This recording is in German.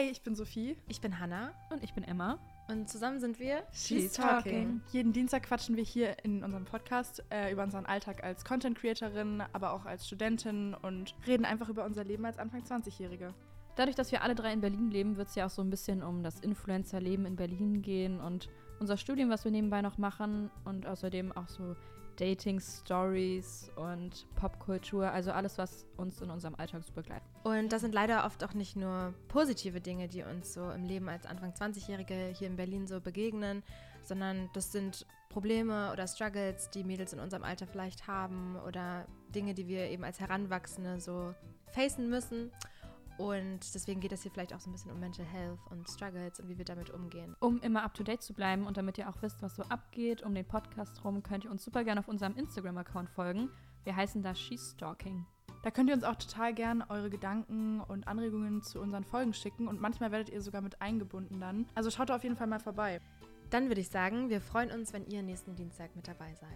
Hey, ich bin Sophie. Ich bin Hannah. Und ich bin Emma. Und zusammen sind wir She's Talking. Jeden Dienstag quatschen wir hier in unserem Podcast äh, über unseren Alltag als Content Creatorin, aber auch als Studentin und reden einfach über unser Leben als Anfang 20-Jährige. Dadurch, dass wir alle drei in Berlin leben, wird es ja auch so ein bisschen um das Influencer-Leben in Berlin gehen und unser Studium, was wir nebenbei noch machen und außerdem auch so Dating-Stories und Popkultur, also alles, was uns in unserem Alltag so begleitet. Und das sind leider oft auch nicht nur positive Dinge, die uns so im Leben als Anfang 20-Jährige hier in Berlin so begegnen, sondern das sind Probleme oder Struggles, die Mädels in unserem Alter vielleicht haben oder Dinge, die wir eben als Heranwachsende so facen müssen. Und deswegen geht es hier vielleicht auch so ein bisschen um Mental Health und Struggles und wie wir damit umgehen. Um immer up to date zu bleiben und damit ihr auch wisst, was so abgeht um den Podcast rum, könnt ihr uns super gerne auf unserem Instagram-Account folgen. Wir heißen da She's Stalking. Da könnt ihr uns auch total gern eure Gedanken und Anregungen zu unseren Folgen schicken und manchmal werdet ihr sogar mit eingebunden dann. Also schaut da auf jeden Fall mal vorbei. Dann würde ich sagen, wir freuen uns, wenn ihr nächsten Dienstag mit dabei seid.